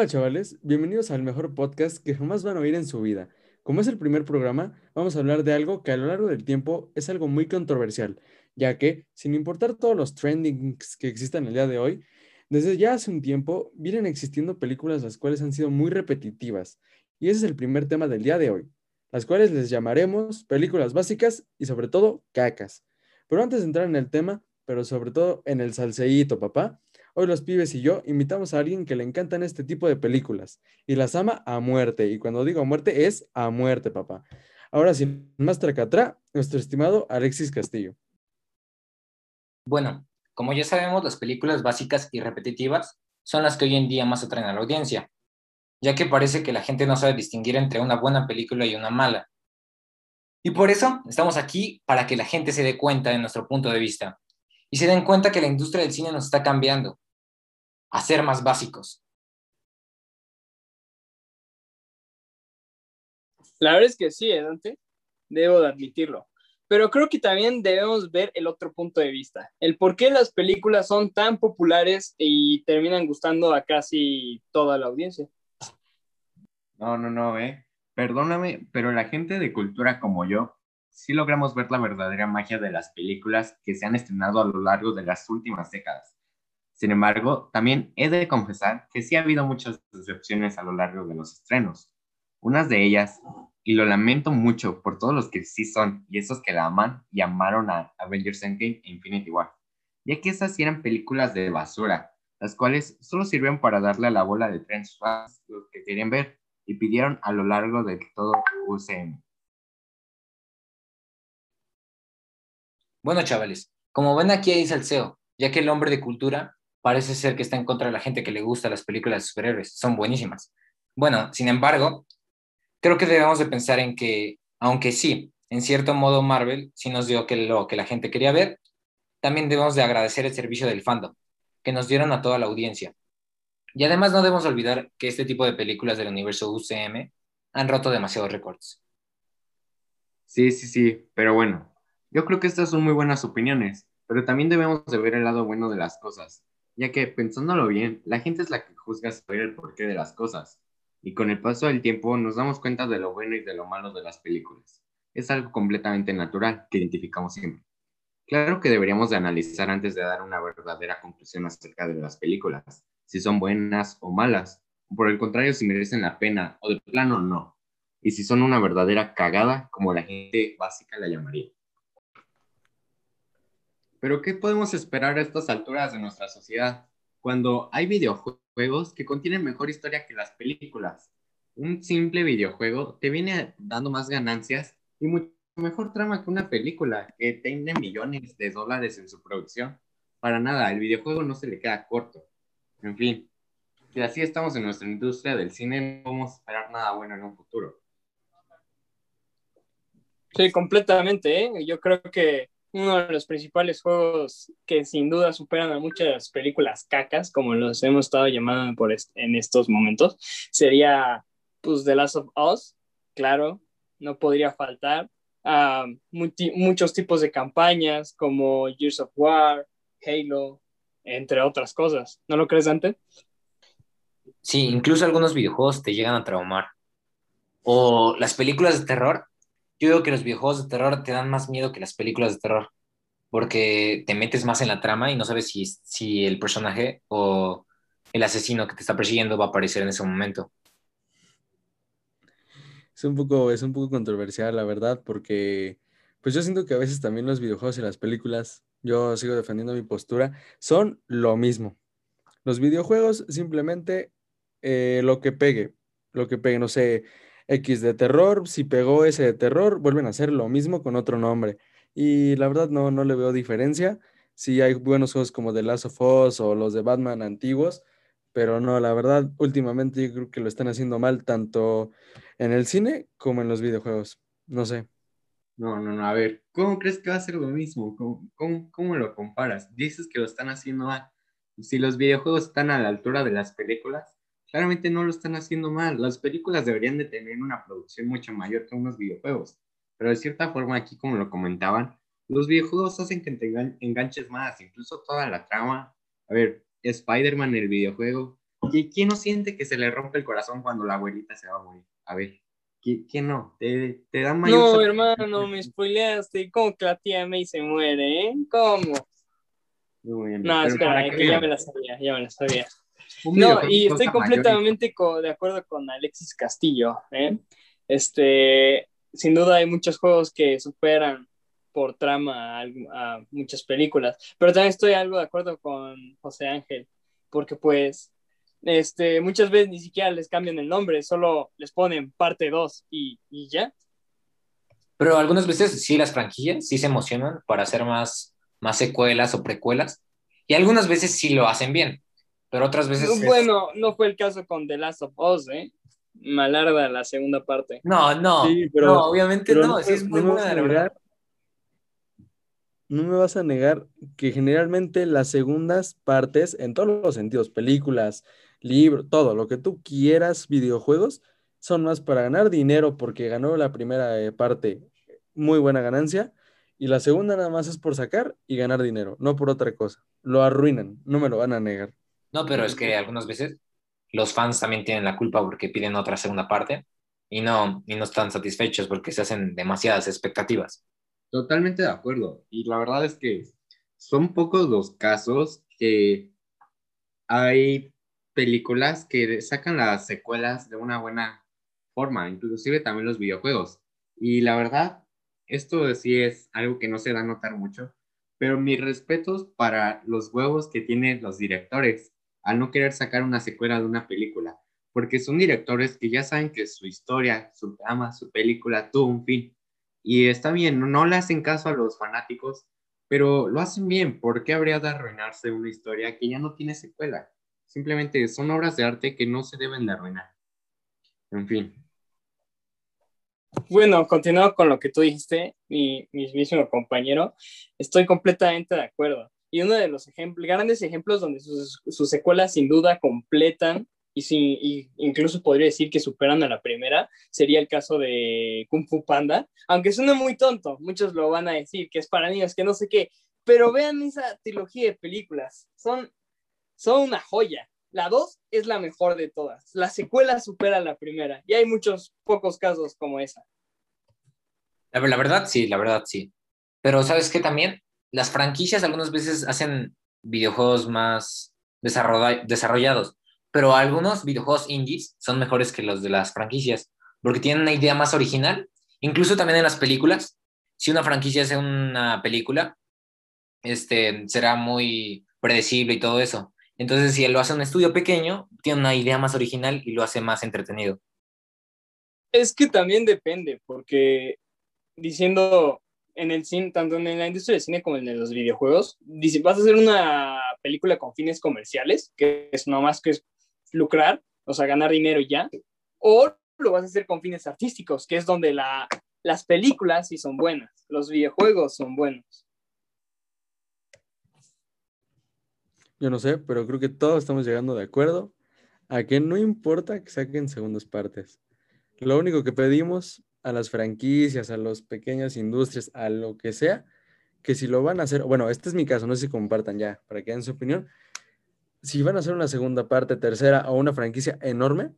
Hola chavales, bienvenidos al mejor podcast que jamás van a oír en su vida. Como es el primer programa, vamos a hablar de algo que a lo largo del tiempo es algo muy controversial, ya que, sin importar todos los trendings que existan el día de hoy, desde ya hace un tiempo vienen existiendo películas las cuales han sido muy repetitivas, y ese es el primer tema del día de hoy, las cuales les llamaremos películas básicas y sobre todo cacas. Pero antes de entrar en el tema, pero sobre todo en el salseíto, papá, Hoy los pibes y yo invitamos a alguien que le encantan este tipo de películas y las ama a muerte. Y cuando digo a muerte es a muerte, papá. Ahora sin más tracatra, nuestro estimado Alexis Castillo. Bueno, como ya sabemos, las películas básicas y repetitivas son las que hoy en día más atraen a la audiencia, ya que parece que la gente no sabe distinguir entre una buena película y una mala. Y por eso estamos aquí para que la gente se dé cuenta de nuestro punto de vista y se den cuenta que la industria del cine nos está cambiando a ser más básicos. La verdad es que sí, Dante, debo de admitirlo. Pero creo que también debemos ver el otro punto de vista, el por qué las películas son tan populares y terminan gustando a casi toda la audiencia. No, no, no, eh. Perdóname, pero la gente de cultura como yo sí logramos ver la verdadera magia de las películas que se han estrenado a lo largo de las últimas décadas. Sin embargo, también he de confesar que sí ha habido muchas decepciones a lo largo de los estrenos. Unas de ellas, y lo lamento mucho por todos los que sí son y esos que la aman y amaron a Avengers Endgame e Infinity War, ya que esas eran películas de basura, las cuales solo sirven para darle a la bola de trens fans los que querían ver y pidieron a lo largo de todo UCM. Bueno, chavales, como ven aquí hay salseo, ya que el hombre de cultura parece ser que está en contra de la gente que le gusta las películas de superhéroes. Son buenísimas. Bueno, sin embargo, creo que debemos de pensar en que, aunque sí, en cierto modo Marvel sí nos dio lo que la gente quería ver, también debemos de agradecer el servicio del fandom que nos dieron a toda la audiencia. Y además no debemos olvidar que este tipo de películas del universo UCM han roto demasiados récords. Sí, sí, sí, pero bueno, yo creo que estas son muy buenas opiniones, pero también debemos de ver el lado bueno de las cosas, ya que pensándolo bien, la gente es la que juzga sobre el porqué de las cosas, y con el paso del tiempo nos damos cuenta de lo bueno y de lo malo de las películas. Es algo completamente natural que identificamos siempre. Claro que deberíamos de analizar antes de dar una verdadera conclusión acerca de las películas, si son buenas o malas, o por el contrario si merecen la pena o de plano no, y si son una verdadera cagada como la gente básica la llamaría. Pero ¿qué podemos esperar a estas alturas de nuestra sociedad cuando hay videojuegos que contienen mejor historia que las películas? Un simple videojuego te viene dando más ganancias y mucho mejor trama que una película que tiene millones de dólares en su producción. Para nada, el videojuego no se le queda corto. En fin, si así estamos en nuestra industria del cine, no podemos esperar nada bueno en un futuro. Sí, completamente. ¿eh? Yo creo que uno de los principales juegos que sin duda superan a muchas películas cacas, como los hemos estado llamando por en estos momentos, sería pues The Last of Us, claro, no podría faltar. a muchos tipos de campañas como Years of War, Halo, entre otras cosas. ¿No lo crees, Dante? Sí, incluso algunos videojuegos te llegan a traumar. O las películas de terror yo digo que los videojuegos de terror te dan más miedo que las películas de terror, porque te metes más en la trama y no sabes si, si el personaje o el asesino que te está persiguiendo va a aparecer en ese momento. Es un poco, es un poco controversial, la verdad, porque pues yo siento que a veces también los videojuegos y las películas, yo sigo defendiendo mi postura, son lo mismo. Los videojuegos simplemente eh, lo que pegue, lo que pegue, no sé, X de terror, si pegó ese de terror, vuelven a hacer lo mismo con otro nombre. Y la verdad no, no le veo diferencia. Sí hay buenos juegos como The Last of Us o los de Batman antiguos, pero no, la verdad últimamente yo creo que lo están haciendo mal tanto en el cine como en los videojuegos. No sé. No, no, no, a ver, ¿cómo crees que va a ser lo mismo? ¿Cómo, cómo, cómo lo comparas? Dices que lo están haciendo mal. Si los videojuegos están a la altura de las películas, claramente no lo están haciendo mal. Las películas deberían de tener una producción mucho mayor que unos videojuegos. Pero de cierta forma, aquí como lo comentaban, los videojuegos hacen que te enganches más, incluso toda la trama. A ver, Spider-Man, el videojuego, ¿qui- ¿quién no siente que se le rompe el corazón cuando la abuelita se va a morir? A ver, ¿qui- ¿quién no? Te, te da mayor... No, hermano, me spoileaste. ¿Cómo que la tía May se muere, eh? ¿Cómo? Muy bien, No, espera, es que ya me la sabía, ya me la sabía. No, y estoy completamente co- de acuerdo con Alexis Castillo. ¿eh? Este, sin duda hay muchos juegos que superan por trama a, muchas películas, pero también estoy algo de acuerdo con José Ángel, porque pues este, muchas veces ni siquiera les cambian el nombre, solo les ponen parte 2 y, y ya. Pero algunas veces sí las franquicias sí se emocionan para hacer más, más secuelas o precuelas. Y algunas veces sí lo hacen bien. Pero otras veces... es- Bueno, no fue el caso con The Last of Us, ¿eh? Malarda la segunda parte. No, no. Sí, pero- no, obviamente Pero no. Sí es muy no me buena, vas a la verdad. negar- No me vas a negar que generalmente las segundas partes, en todos los sentidos, películas, libros, todo, lo que tú quieras, videojuegos, son más para ganar dinero porque ganó la primera eh, parte, muy buena ganancia, y la segunda nada más es por sacar y ganar dinero, no por otra cosa. Lo arruinan, no me lo van a negar. No, pero es que algunas veces los fans también tienen la culpa porque piden otra segunda parte y no, y no están satisfechos porque se hacen demasiadas expectativas. Totalmente de acuerdo. Y la verdad es que son pocos los casos que hay películas que sacan las secuelas de una buena forma, inclusive también los videojuegos. Y la verdad, esto sí es algo que no se da a notar mucho, pero mis respetos para los huevos que tienen los directores al no querer sacar una secuela de una película, porque son directores que ya saben que su historia, su trama, su película tuvo un fin. Y está bien, no le hacen caso a los fanáticos, pero lo hacen bien. ¿Por qué habría de arruinarse una historia que ya no tiene secuela? Simplemente son obras de arte que no se deben de arruinar. En fin. Bueno, continuando con lo que tú dijiste, mi mismísimo compañero, estoy completamente de acuerdo. Y uno de los ejemplos, grandes ejemplos donde sus, secuelas sin duda completan y, sin, incluso podría decir que superan a la primera, sería el caso de Kung Fu Panda, aunque suene muy tonto, muchos lo van a decir que es para niños, que no sé qué, pero vean esa trilogía de películas, son, son una joya. La 2 es la mejor de todas. La secuela supera a la primera. Y hay muchos pocos casos como esa. La, la verdad, sí, la verdad, sí. Pero ¿sabes qué también? Las franquicias algunas veces hacen videojuegos más desarrolla- desarrollados, pero algunos videojuegos indies son mejores que los de las franquicias, porque tienen una idea más original. Incluso también en las películas, si una franquicia hace una película, este, será muy predecible y todo eso. Entonces, si él lo hace un estudio pequeño, tiene una idea más original y lo hace más entretenido. Es que también depende, porque diciendo en el cine, tanto en la industria del cine como en los videojuegos, dice, vas a hacer una película con fines comerciales, que es nomás que lucrar, o sea, ganar dinero ya, o lo vas a hacer con fines artísticos, que es donde la, las películas sí son buenas, los videojuegos son buenos. Yo no sé, pero creo que todos estamos llegando de acuerdo a que no importa que saquen segundas partes. Lo único que pedimos a las franquicias, a las pequeñas industrias, a lo que sea, que si lo van a hacer, bueno, este es mi caso, no sé si compartan ya, para que den su opinión. Si van a hacer una segunda parte, tercera o una franquicia enorme,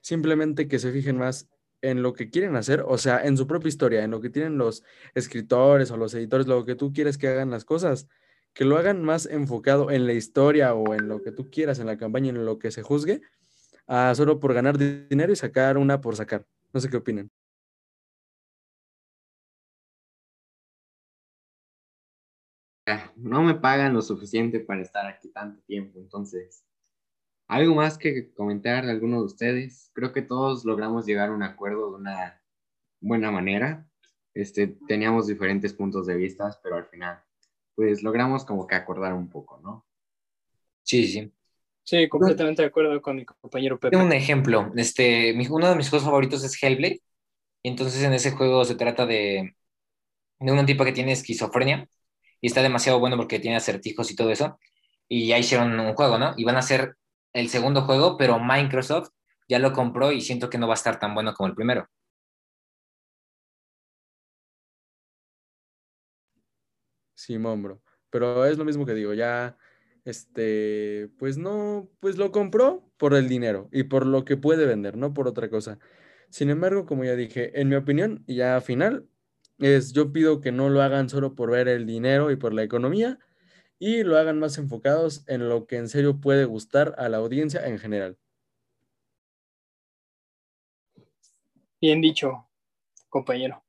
simplemente que se fijen más en lo que quieren hacer, o sea, en su propia historia, en lo que tienen los escritores o los editores, lo que tú quieres que hagan las cosas que lo hagan más enfocado en la historia o en lo que tú quieras, en la campaña, en lo que se juzgue, a solo por ganar di- dinero y sacar una por sacar. No sé qué opinan. No me pagan lo suficiente para estar aquí tanto tiempo, entonces. ¿Algo más que comentar de alguno de ustedes? Creo que todos logramos llegar a un acuerdo de una buena manera. Este, teníamos diferentes puntos de vista, pero al final, pues logramos como que acordar un poco, ¿no? Sí, sí. Sí, completamente de acuerdo con mi compañero Pepe. Tengo un ejemplo. Este, uno de mis juegos favoritos es Hellblade. Y entonces en ese juego se trata de, de un tipo que tiene esquizofrenia. Y está demasiado bueno porque tiene acertijos y todo eso. Y ya hicieron un juego, ¿no? Y van a hacer el segundo juego, pero Microsoft ya lo compró y siento que no va a estar tan bueno como el primero. Simón, bro. Pero es lo mismo que digo, ya este, pues no, pues lo compró por el dinero y por lo que puede vender, no por otra cosa. Sin embargo, como ya dije, en mi opinión, ya final, es yo pido que no lo hagan solo por ver el dinero y por la economía y lo hagan más enfocados en lo que en serio puede gustar a la audiencia en general. Bien dicho, compañero.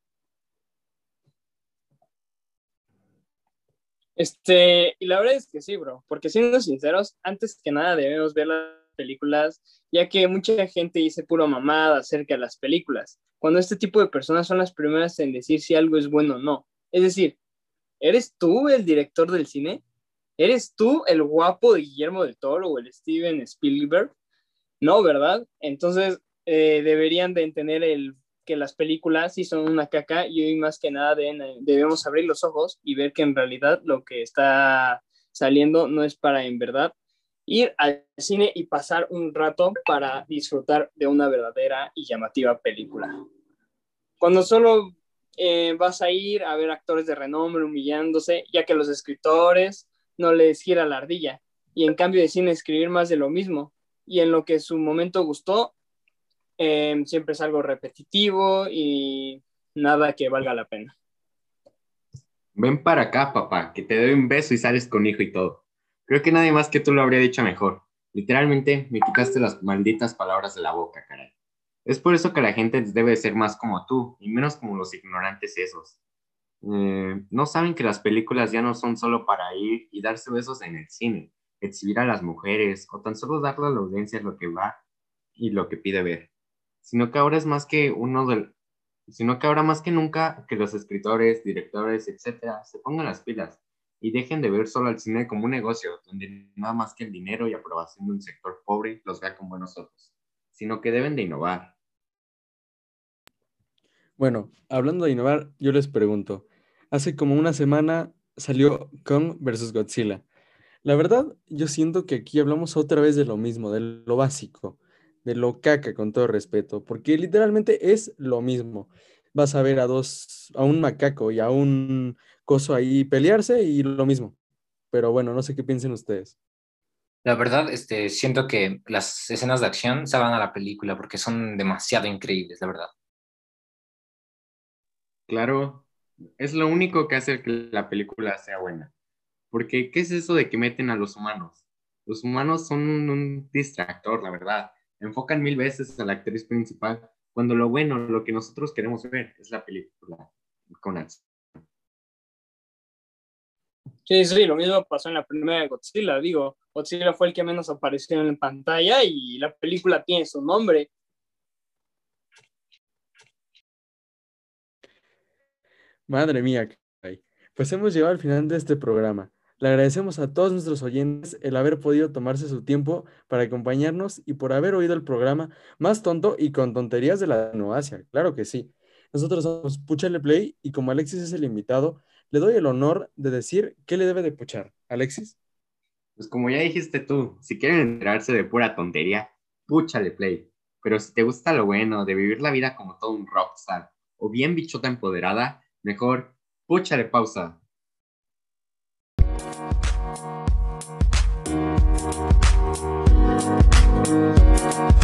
Este, y la verdad es que sí, bro, porque siendo sinceros, antes que nada debemos ver las películas, ya que mucha gente dice puro mamada acerca de las películas, cuando este tipo de personas son las primeras en decir si algo es bueno o no. Es decir, ¿eres tú el director del cine? ¿Eres tú el guapo de Guillermo del Toro o el Steven Spielberg? No, ¿verdad? Entonces eh, deberían de entender el que las películas sí son una caca y hoy más que nada debemos abrir los ojos y ver que en realidad lo que está saliendo no es para en verdad ir al cine y pasar un rato para disfrutar de una verdadera y llamativa película. Cuando solo eh, vas a ir a ver actores de renombre humillándose, ya que los escritores no les gira la ardilla, y en cambio deciden escribir más de lo mismo, y en lo que su momento gustó, Em, siempre es algo repetitivo y nada que valga la pena. Ven para acá, papá, que te doy un beso y sales con hijo y todo. Creo que nadie más que tú lo habría dicho mejor. Literalmente me quitaste las malditas palabras de la boca, caray. Es por eso que la gente debe ser más como tú y menos como los ignorantes esos. Eh, no saben que las películas ya no son solo para ir y darse besos en el cine, exhibir a las mujeres o tan solo darle a la audiencia lo que va y lo que pide ver sino que ahora es más que uno del, sino que ahora más que nunca que los escritores, directores, etcétera, se pongan las pilas y dejen de ver solo al cine como un negocio donde nada más que el dinero y aprobación de un sector pobre los vea con buenos ojos, sino que deben de innovar. Bueno, hablando de innovar, yo les pregunto, hace como una semana salió Kong vs. Godzilla. La verdad, yo siento que aquí hablamos otra vez de lo mismo, de lo básico de lo caca, con todo respeto, porque literalmente es lo mismo. Vas a ver a dos, a un macaco y a un coso ahí pelearse y lo mismo. Pero bueno, no sé qué piensen ustedes. La verdad, este, siento que las escenas de acción se van a la película porque son demasiado increíbles, la verdad. Claro, es lo único que hace que la película sea buena. Porque, ¿qué es eso de que meten a los humanos? Los humanos son un distractor, la verdad enfocan mil veces a la actriz principal, cuando lo bueno, lo que nosotros queremos ver es la película con acción. Sí, sí, lo mismo pasó en la primera de Godzilla. Digo, Godzilla fue el que menos apareció en pantalla y la película tiene su nombre. Madre mía, pues hemos llegado al final de este programa. Le agradecemos a todos nuestros oyentes el haber podido tomarse su tiempo para acompañarnos y por haber oído el programa más tonto y con tonterías de la Asia. Claro que sí. Nosotros somos Puchale Play y como Alexis es el invitado, le doy el honor de decir qué le debe de puchar. Alexis. Pues como ya dijiste tú, si quieren enterarse de pura tontería, Puchale Play. Pero si te gusta lo bueno, de vivir la vida como todo un rockstar o bien bichota empoderada, mejor Puchale pausa. Thank you.